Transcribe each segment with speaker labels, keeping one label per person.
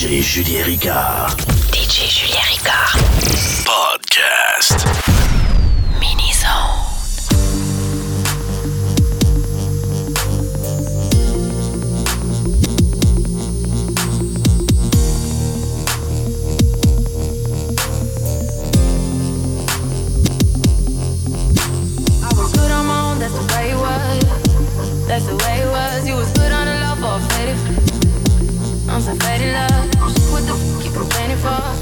Speaker 1: DJ Julien Ricard.
Speaker 2: DJ Julien Ricard.
Speaker 1: Podcast.
Speaker 2: Mini Zone.
Speaker 3: That's the way it was. You was good on the love, love. fall.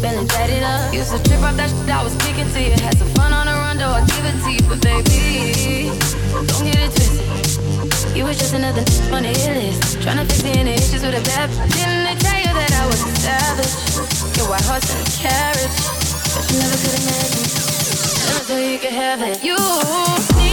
Speaker 3: Feeling jaded up. Used to trip off that shit I was kicking to you. Had some fun on the run, though I give it to you. But baby, don't get it twisted. You was just another on the hit list. Trying to fix me the issues with a bad Didn't they tell you that I was a savage? Your white horse and a carriage. But you never could imagine. Never thought you could have it. You.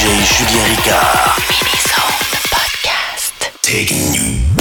Speaker 2: Julien Ricard.
Speaker 4: Mini
Speaker 2: Zone Podcast.
Speaker 4: Taking you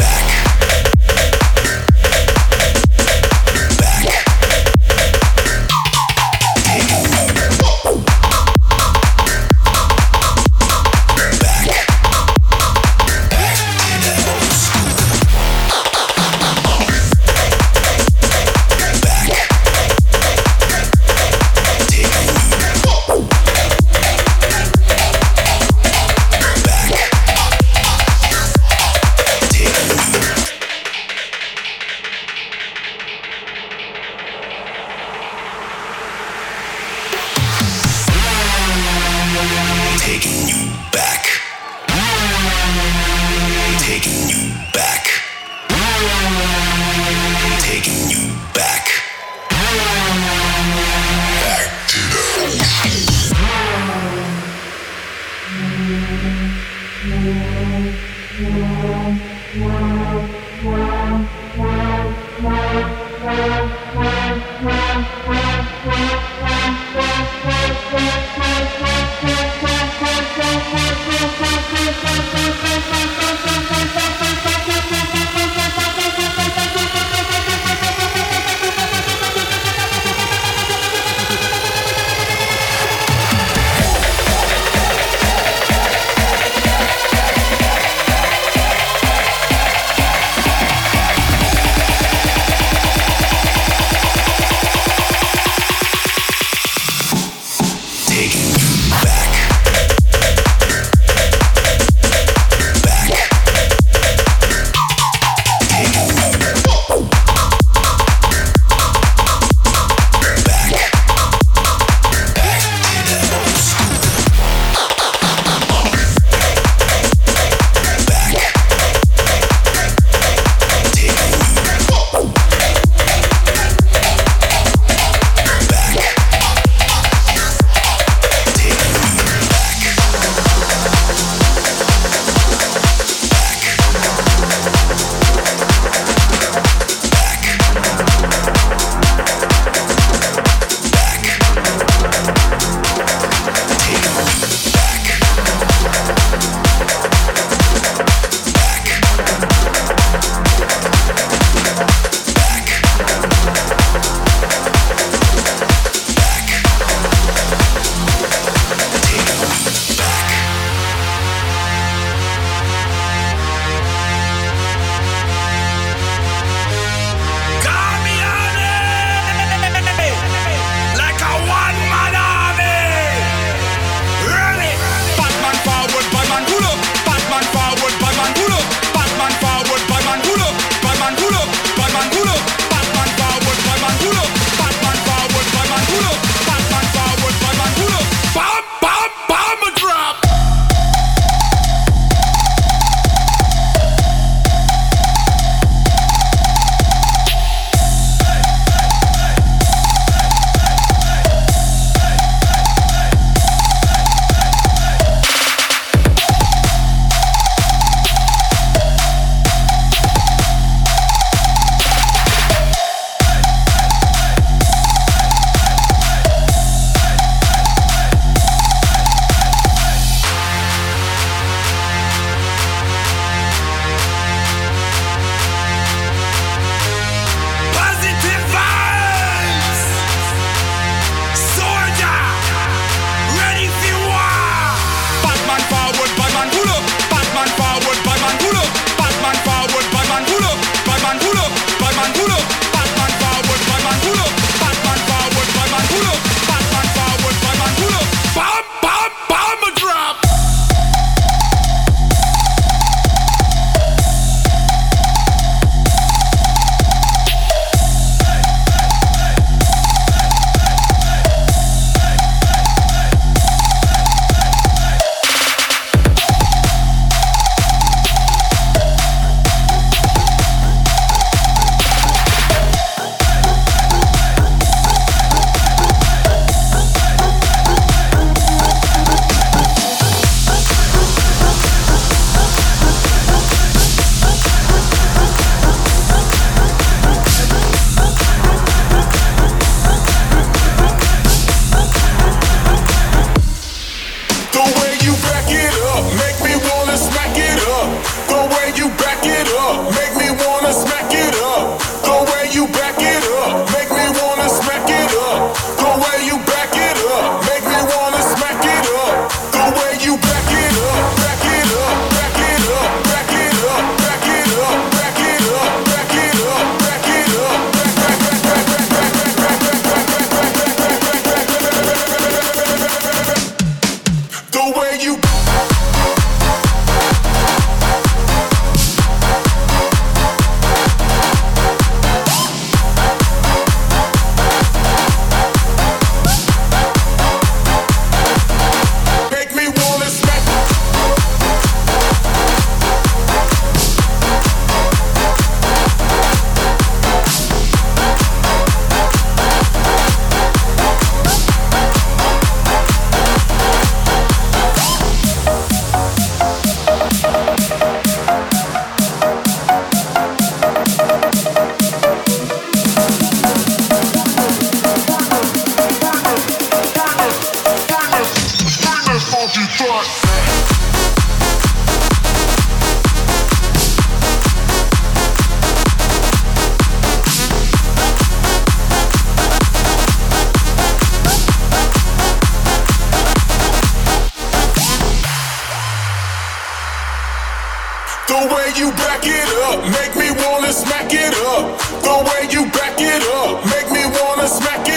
Speaker 1: it up. The way you back it up, make me wanna smack it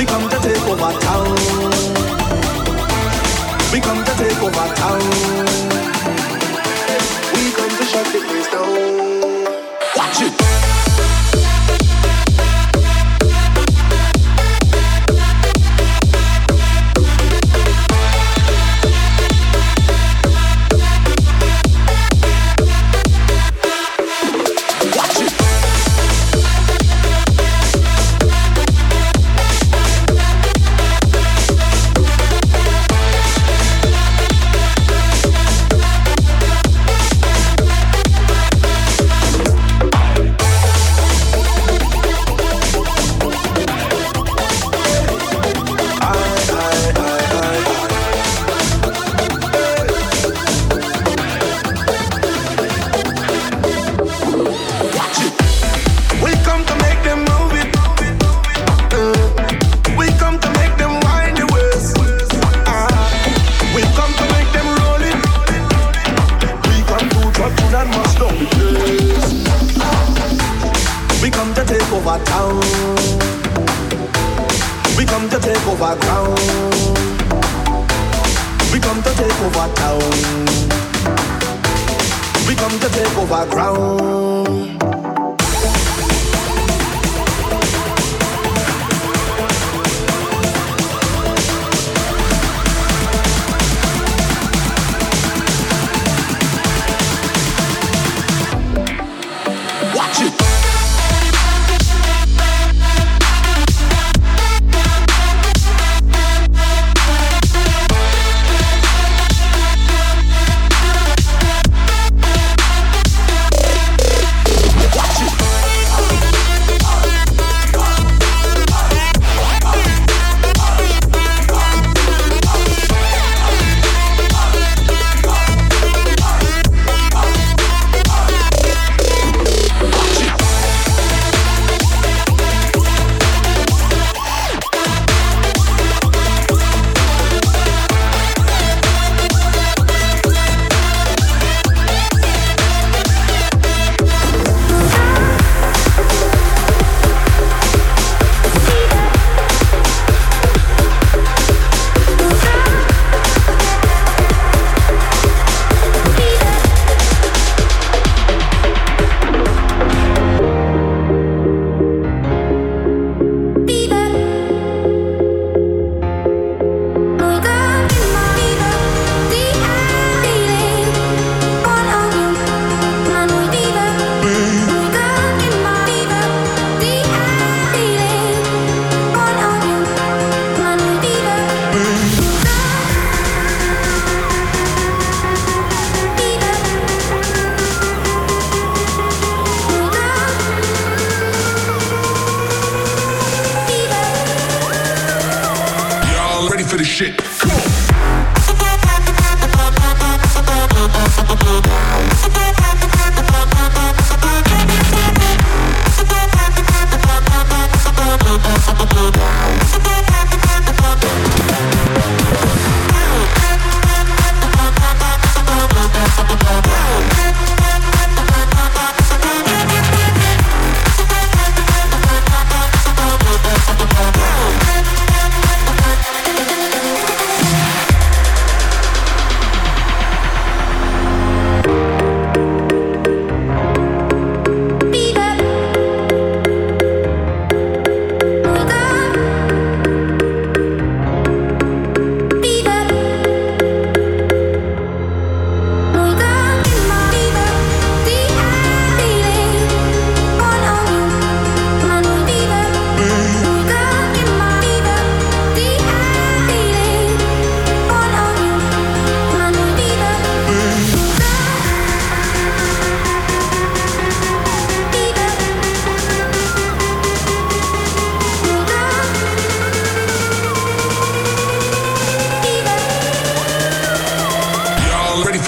Speaker 5: We come to take over town. over town. We come to take over ground. We come to take over town. We come to take over ground.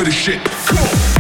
Speaker 6: For the shit? Come on.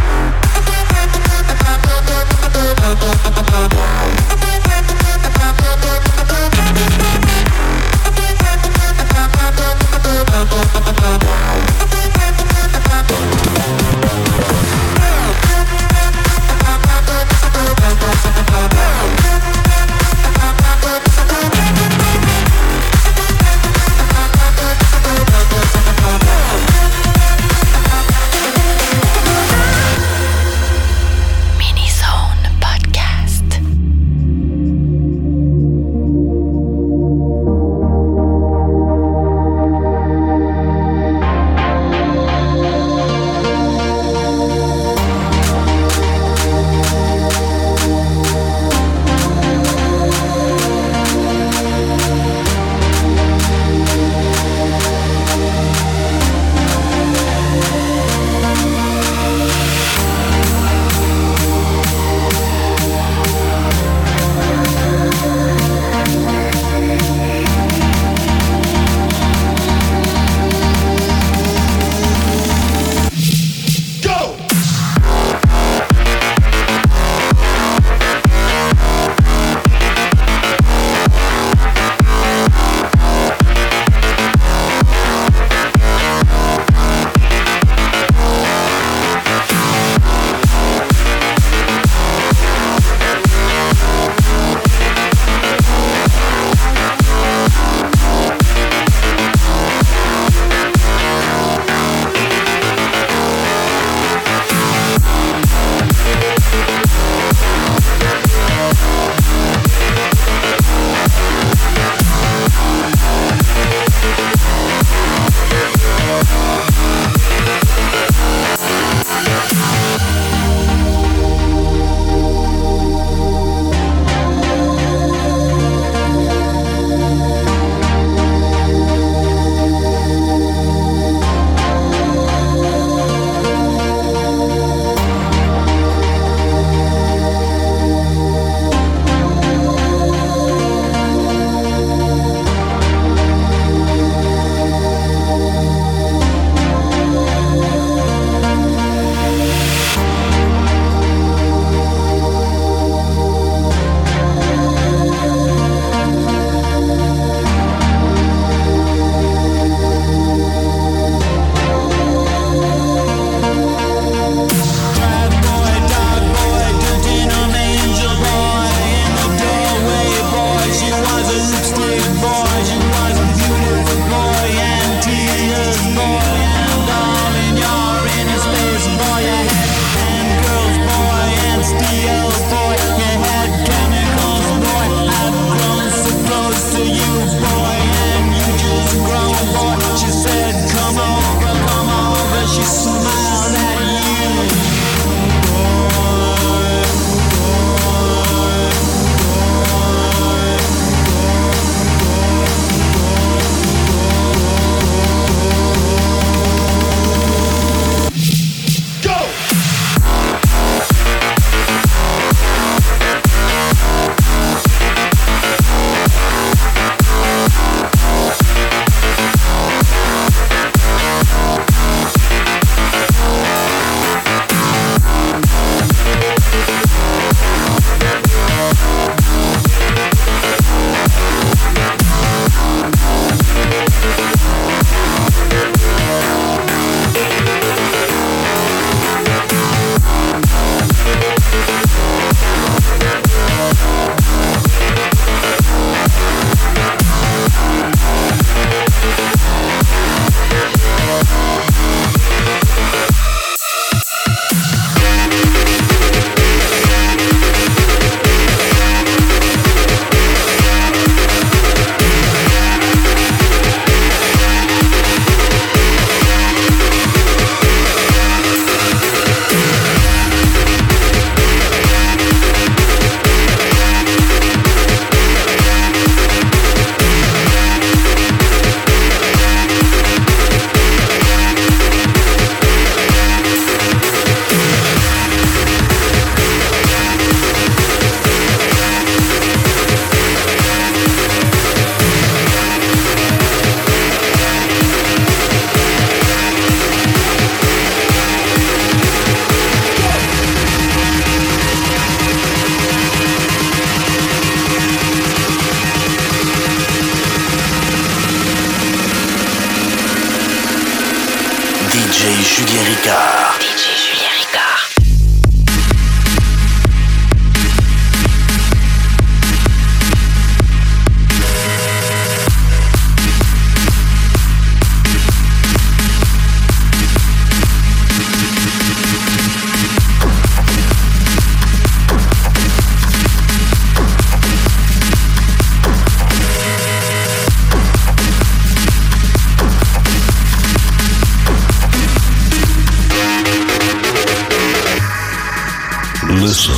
Speaker 4: Listen